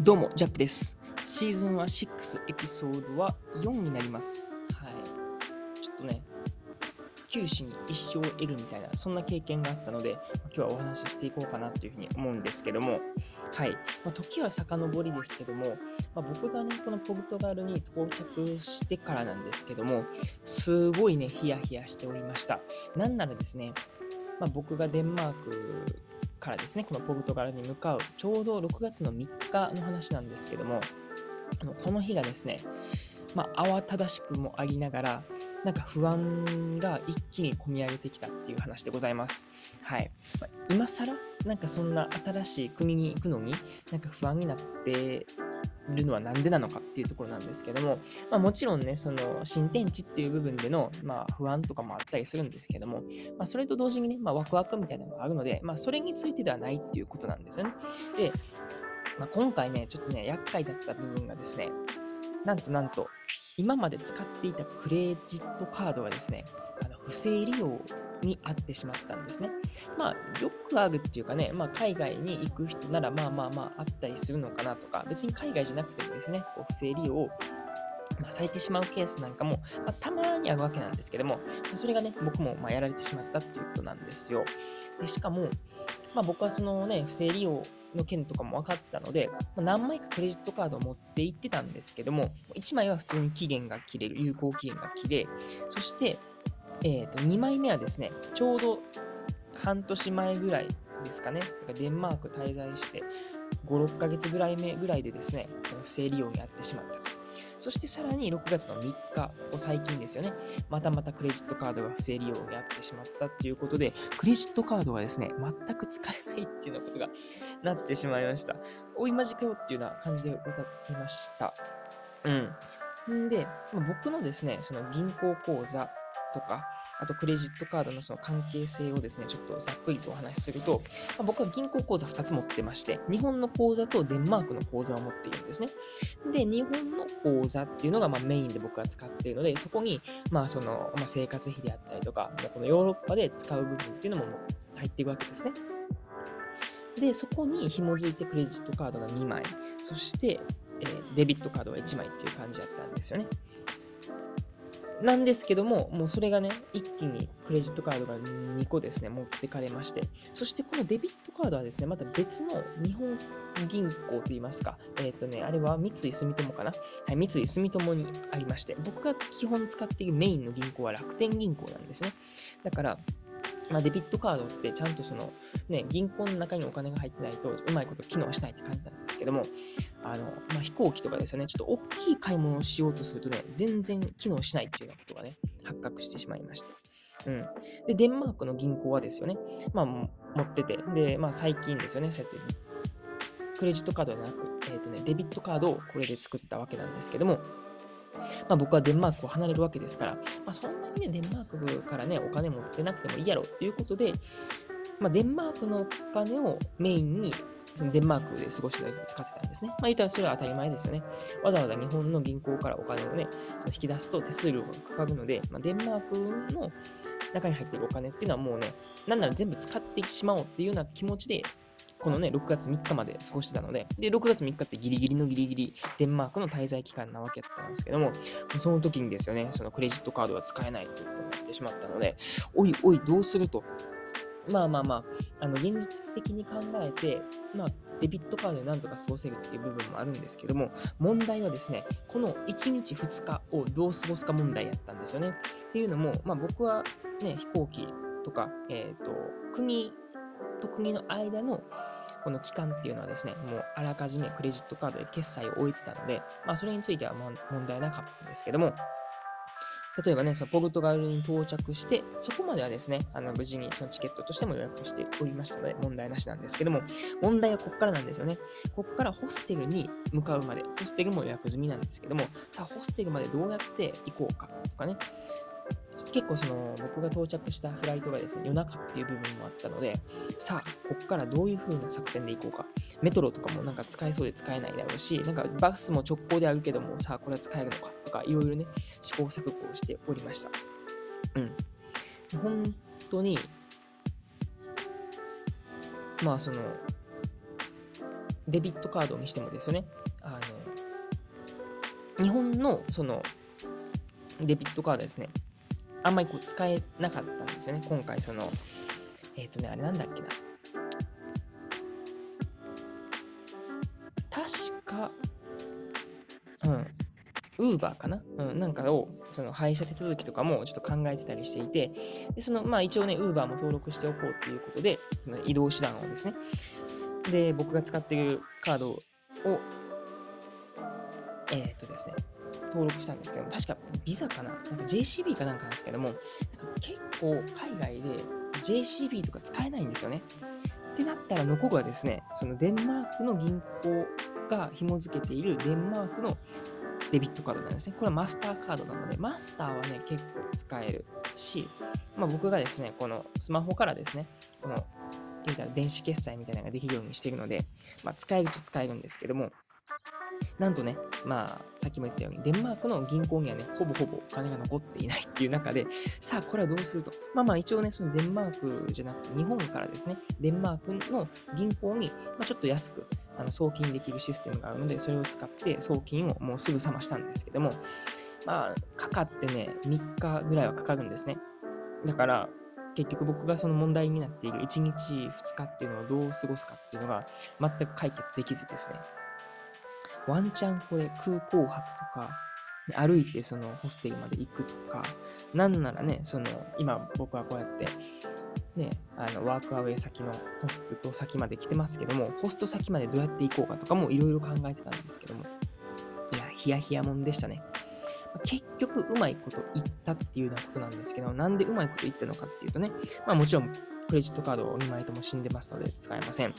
どうも、ジャックです。シーズンは6、エピソードは4になります。はい。ちょっとね、九死に一生を得るみたいな、そんな経験があったので、今日はお話ししていこうかなというふうに思うんですけども、はい。まあ、時は遡りですけども、まあ、僕がね、このポルトガルに到着してからなんですけども、すごいね、ヒヤヒヤしておりました。なんならですね、まあ、僕がデンマークからですね、このポルトガルに向かう、ちょうど6月の3日の話なんですけども、あのこの日がですね、まあ、慌ただしくもありながら、なんか不安が一気に込み上げてきたっていう話でございます。はい。まあ今更、なんかそんな新しい国に行くのに、なんか不安になってるのはなんでなのかっていうところなんですけども、まあ、もちろんね、その新天地っていう部分での、まあ、不安とかもあったりするんですけども、まあ、それと同時にね、まあ、ワクワクみたいなのがあるので、まあ、それについてではないっていうことなんですよね。で、まあ、今回ね、ちょっとね、厄介だった部分がですね、なんとなんと、今まで使っていたクレジットカードがですね、あの不正利用にあってしまったんですね。まあ、よくあるっていうかね、まあ、海外に行く人なら、まあまあまあ、あったりするのかなとか、別に海外じゃなくてもですね、こう不正利用まあ、されてしまうケースなんかも、まあ、たまにあるわけなんですけども、それがね、僕もまやられてしまったっていうことなんですよ。でしかも、まあ、僕はそのね、不正利用の件とかも分かってたので、ま、何枚かクレジットカードを持って行ってたんですけども、1枚は普通に期限が切れる、有効期限が切れ、そして、えー、と2枚目はですね、ちょうど半年前ぐらいですかね、かデンマーク滞在して、5、6ヶ月ぐらい目ぐらいでですね、不正利用にやってしまったと。そしてさらに6月の3日、ここ最近ですよね、またまたクレジットカードが不正利用にやってしまったっていうことで、クレジットカードがですね、全く使えないっていうようなことがなってしまいました。おい、マジかよっていうような感じでございました。うん。んで、僕のですね、その銀行口座とか、あとクレジットカードのその関係性をですね、ちょっとざっくりとお話しすると、まあ僕は銀行口座2つ持ってまして、日本の口座とデンマークの口座を持っているんですね。で、日本の口座っていうのがまメインで僕は使っているので、そこにまあその、ま、生活費であったりとか、このヨーロッパで使う部分っていうのも入っていくわけですね。で、そこに紐づいてクレジットカードが2枚、そして、えデビットカードが1枚っていう感じだったんですよね。なんですけども、もうそれがね、一気にクレジットカードが2個ですね、持ってかれまして、そしてこのデビットカードはですね、また別の日本銀行といいますか、えっ、とね、あれは三井住友かな？はい、三井住友にありまして、僕が基本使っているメインの銀行は楽天銀行なんですね。だから、まあ、デビットカードってちゃんとその、ね、銀行の中にお金が入ってないとうまいこと機能しないって感じなんですけども、あの、まあ、飛行機とかですよね、ちょっと大きい買い物をしようとするとね、全然機能しないっていうようなことがね、発覚してしまいまして。うん。で、デンマークの銀行はですよね、まあ、持ってて、で、まあ、最近ですよね、そうやって、クレジットカードじゃなく、えっ、とね、デビットカードをこれで作ったわけなんですけども、まあ、僕はデンマークを離れるわけですから、まあ、そんなにね、デンマークからね、お金持ってなくてもいいやろということで、まあ、デンマークのお金をメインに、そのデンマークで過ごしてたり使ってたんですね。まあ、言ったらそれは当たり前ですよね。わざわざ日本の銀行からお金をね、その引き出すと手数料がかかるので、まあ、デンマークの中に入っているお金っていうのはもうね、なんなら全部使ってしまおうっていうような気持ちで、このね、6月3日まで過ごしてたので、で、6月3日ってギリギリのギリギリ、デンマークの滞在期間なわけだったんですけども、その時にですよね、そのクレジットカードが使えないということになってしまったので、おいおい、どうすると？まあまあまあ、あの、現実的に考えて、まあ、デビットカードでなんとか過ごせるっていう部分もあるんですけども、問題はですね、この1日2日をどう過ごすか問題やったんですよね。っていうのも、まあ僕はね、飛行機とか、えっ、と、国と国の間のこの期間っていうのはですね、もうあらかじめクレジットカードで決済を終えてたので、まあそれについては問題なかったんですけども、例えばね、そのポルトガルに到着して、そこまではですね、あの無事にそのチケットとしても予約しておりましたので、問題なしなんですけども、問題はここからなんですよね。ここからホステルに向かうまで、ホステルも予約済みなんですけども、さあ、ホステルまでどうやって行こうかとかね、結構その僕が到着したフライトがですね、夜中っていう部分もあったので、さあ、ここからどういう風な作戦で行こうか。メトロとかもなんか使えそうで使えないだろうし、なんかバスも直行であるけども、さあ、これは使えるのかとか、いろいろね、試行錯誤をしておりました。うん。本当に、まあその、デビットカードにしてもですよね、あの、日本のそのデビットカードですね、あんまりこう使えなかったんですよね。今回その、えっ、ー、とね、あれなんだっけな。確か、うん、ウーバーかな、うん、なんかを、その配車手続きとかもちょっと考えてたりしていて、でその、まあ一応ね、ウーバーも登録しておこうということで、その移動手段をですね、で、僕が使っているカードを、えー、っとですね、登録したんですけども、確かビザかな？なんか JCB かなんかなんですけども、なんか結構海外で JCB とか使えないんですよね。ってなったら残るはですね、そのデンマークの銀行が紐付けているデンマークのデビットカードなんですね。これはマスターカードなので、マスターはね、結構使えるし、まあ、僕がですね、このスマホからですね、この言うたら電子決済みたいなのができるようにしているので、まあ、使えるっちゃ使えるんですけども、なんとね、まあ、さっきも言ったように、デンマークの銀行にはね、ほぼほぼお金が残っていないっていう中で、さあ、これはどうすると。まあまあ、一応ね、そのデンマークじゃなくて、日本からですね、デンマークの銀行に、まあ、ちょっと安くあの送金できるシステムがあるので、それを使って送金をもうすぐ冷ましたんですけども、まあ、かかってね、3日ぐらいはかかるんですね。だから、結局僕がその問題になっている1日2日っていうのをどう過ごすかっていうのが全く解決できずですね。ワンチャンこれ空港泊とか、歩いてそのホステルまで行くとか、なんならね、その今僕はこうやって、ね、あのワークアウェイ先のホスト先まで来てますけども、ホスト先までどうやって行こうかとかもいろいろ考えてたんですけども、いや、ヒヤヒヤもんでしたね。結局うまいこと言ったっていうようなことなんですけど、なんでうまいこと言ったのかっていうとね、まあもちろんクレジットカードを2枚とも死んでますので使えません。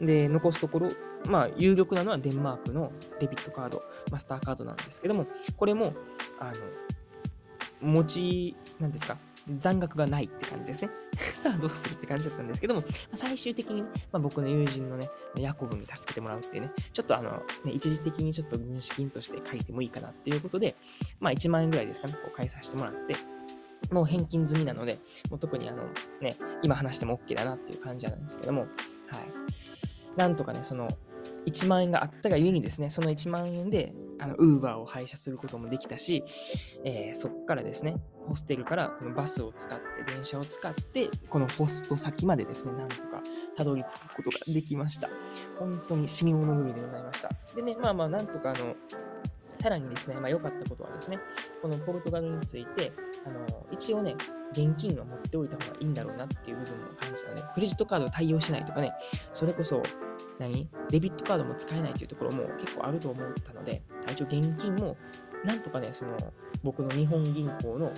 で、残すところ、まあ、有力なのはデンマークのデビットカード、マスターカードなんですけども、これも、あの、持ち、なんですか、残額がないって感じですね。さあどうするって感じだったんですけども、最終的にね、まあ、僕の友人のね、ヤコブに助けてもらうっていうね、ちょっとあの、ね、一時的にちょっと軍資金として書いてもいいかなっていうことで、まあ1万円ぐらいですかね、こう返させてもらって、もう返金済みなので、もう特にあの、ね、今話しても OK だなっていう感じなんですけども、はい。なんとかね、その、1万円があったがゆえにですね、その1万円で、あの、ウーバーを配車することもできたし、えー、そこからですね、ホステルからこのバスを使って、電車を使って、このホスト先までですね、なんとかたどり着くことができました。本当に死に物狂いでございました。でね、まあまあ、なんとかあの、さらにですね、まあ、良かったことはですね、このポルトガルについて、あの一応ね、現金は持っておいた方がいいんだろうなっていう部分も感じたので、クレジットカード対応しないとかね、それこそ、何？デビットカードも使えないというところも結構あると思ったので、一応現金も、なんとかね、その、僕の日本銀行の、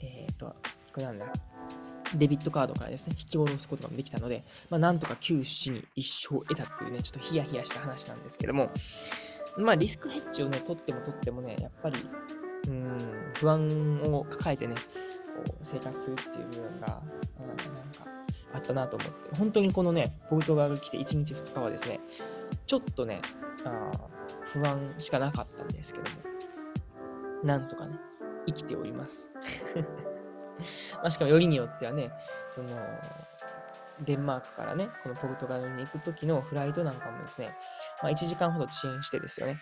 えっ、ー、と、これなんだ、デビットカードからですね、引き下ろすことができたので、まあ、なんとか九死に一生得たっていうね、ちょっとヒヤヒヤした話なんですけども、まあ、リスクヘッジをね、取っても取ってもね、やっぱり、うん、不安を抱えてね、こう生活するっていう部分が、うん、なんかあったなと思って、本当にこのね、ポルトガル来て1日2日はですね、ちょっとね、あ不安しかなかったんですけども、なんとかね、生きております。まあ、しかもよりによってはね、その、デンマークからね、このポルトガルに行く時のフライトなんかもですね、まあ、1時間ほど遅延してですよね、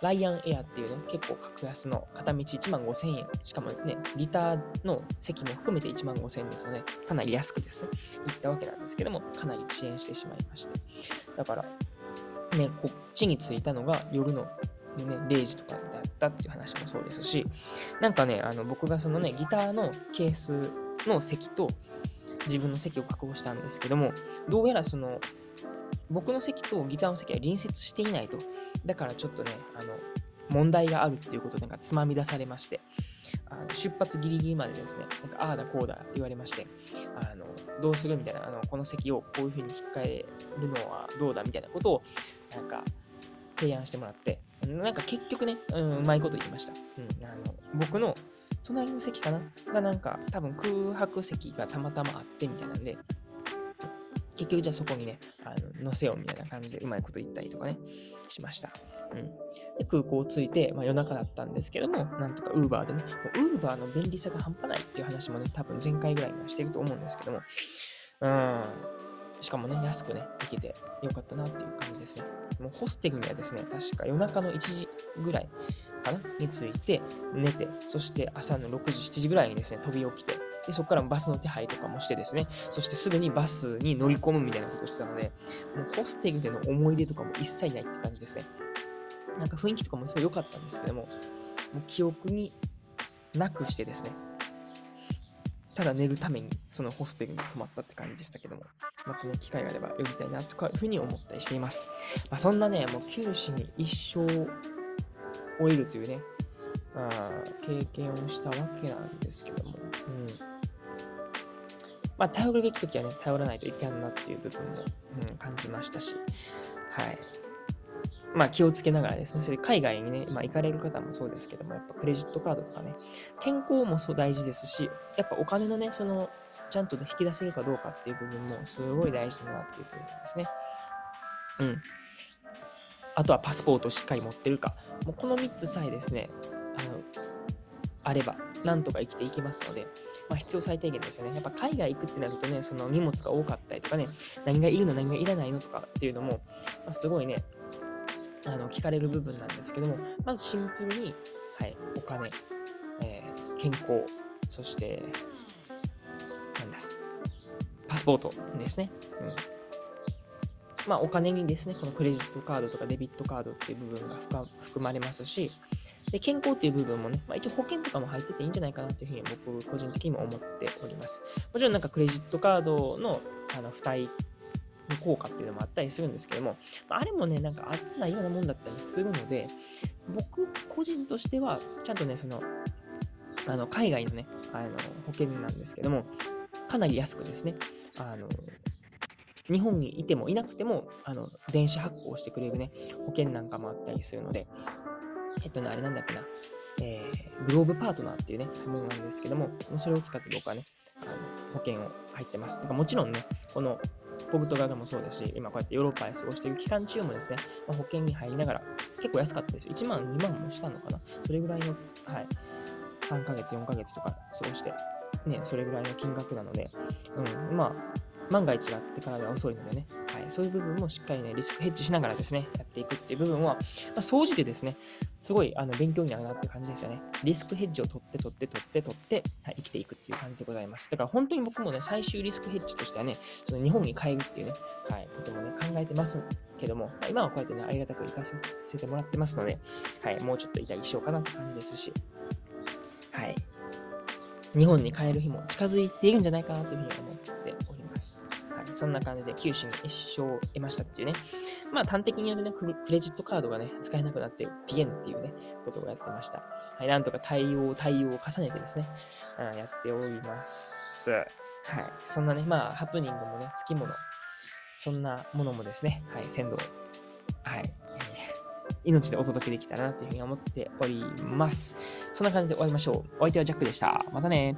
ライアンエアっていうね、結構格安の片道1万5000円、しかもね、ギターの席も含めて1万5000円ですよね。かなり安くですね、行ったわけなんですけども、かなり遅延してしまいまして。だから、ね、こっちに着いたのが夜の、ね、0時とかだったっていう話もそうですし、なんかね、あの僕がそのね、ギターのケースの席と、自分の席を確保したんですけども、どうやらその、僕の席とギターの席は隣接していないと。だからちょっとね、あの、問題があるっていうことで、なんかつまみ出されまして、あの出発ギリギリまでですね、なんかああだこうだ言われまして、あの、どうするみたいな、あの、この席をこういう風に引っ換えるのはどうだみたいなことを、なんか、提案してもらって、なんか結局ね、うん、うまいこと言いました。うん、あの、僕の隣の席かな？がなんか多分空白席がたまたまあってみたいなんで、結局じゃあそこにね、あの乗せようみたいな感じでうまいこと言ったりとかね、しました。うん、で空港着いて、まあ、夜中だったんですけども、なんとか Uber でね、ウーバーの便利さが半端ないっていう話もね、多分前回ぐらいにはしてると思うんですけども、うん、しかもね、安くね、行けてよかったなっていう感じですね。もうホステルにはですね、確か夜中の1時ぐらいかな？に着いて、寝て、そして朝の6時、7時ぐらいにですね、飛び起きて、でそこからバスの手配とかもしてですね、そしてすぐにバスに乗り込むみたいなことをしてたので、もうホステルでの思い出とかも一切ないって感じですね。なんか雰囲気とかもすごい良かったんですけども、もう記憶になくしてですね、ただ寝るためにそのホステルに泊まったって感じでしたけども、またね、機会があれば呼びたいなとかいうふうに思ったりしています。まあ、そんなね、もう九死に一生終えるというね、まあ、経験をしたわけなんですけども、うん。まあ、頼るべき時はね、頼らないといけんなっていう部分も、うん、感じましたし、はい。まあ気をつけながらですね、それ海外にね、まあ行かれる方もそうですけども、やっぱクレジットカードとかね、健康もそう大事ですし、やっぱお金のね、その、ちゃんと引き出せるかどうかっていう部分もすごい大事だなっていう部分ですね。うん。あとはパスポートをしっかり持ってるか。もうこの3つさえですね、あの、あれば、なんとか生きていけますので、まあ、必要最低限ですよね。やっぱ海外行くってなるとね、その荷物が多かったりとかね、何がいるの、何がいらないのとかっていうのも、まあ、すごいね、あの聞かれる部分なんですけども、まずシンプルに、はい、お金、えー、健康、そして、なんだ、パスポートですね。うんまあ、お金にですね、このクレジットカードとかデビットカードっていう部分が含まれますし、で健康っていう部分もね、まあ、一応保険とかも入ってていいんじゃないかなというふうに僕個人的にも思っております。もちろんなんかクレジットカードのあの付帯の効果っていうのもあったりするんですけども、あれもね、なんかあったようなもんだったりするので、僕個人としては、ちゃんとね、その、あの海外のね、あの保険なんですけども、かなり安くですね、あの日本にいてもいなくても、あの電子発行してくれるね、保険なんかもあったりするので、えっとね、あれなんだっけな、えー、グローブパートナーっていうね、ものなんですけども、それを使って僕はね、あの保険を入ってます。だかもちろんね、このポルトガルもそうですし、今こうやってヨーロッパで過ごしている期間中もですね、まあ、保険に入りながら、結構安かったですよ。1万、2万もしたのかなそれぐらいの、はい、3ヶ月、4ヶ月とか過ごして、ね、それぐらいの金額なので、うん、まあ、万が一があってからでは遅いのでね、はい、そういう部分もしっかりね、リスクヘッジしながらですね、やっていくっていう部分は、まあ、総じてですね、すごいあの勉強になるなって感じですよね。リスクヘッジを取って取って取って取って、はい、生きていくっていう感じでございます。だから本当に僕もね、最終リスクヘッジとしてはね、その日本に帰るっていうね、はい、こともね、考えてますけども、ま、今はこうやってね、ありがたく行かさせてもらってますので、はい、もうちょっといたりしようかなって感じですし、はい。日本に帰る日も近づいているんじゃないかなというふうに思ってます。はい、そんな感じで九州に一生を得ましたっていうね。まあ端的に言うとね、クレジットカードがね、使えなくなってピエンっていうね、ことをやってました。はい、なんとか対応、対応を重ねてですね、うん、やっております。はい、そんなね、まあハプニングもね、つきもの、そんなものもですね、はい、鮮度はい、命でお届けできたらなというふうに思っております。そんな感じで終わりましょう。お相手はジャックでした。またね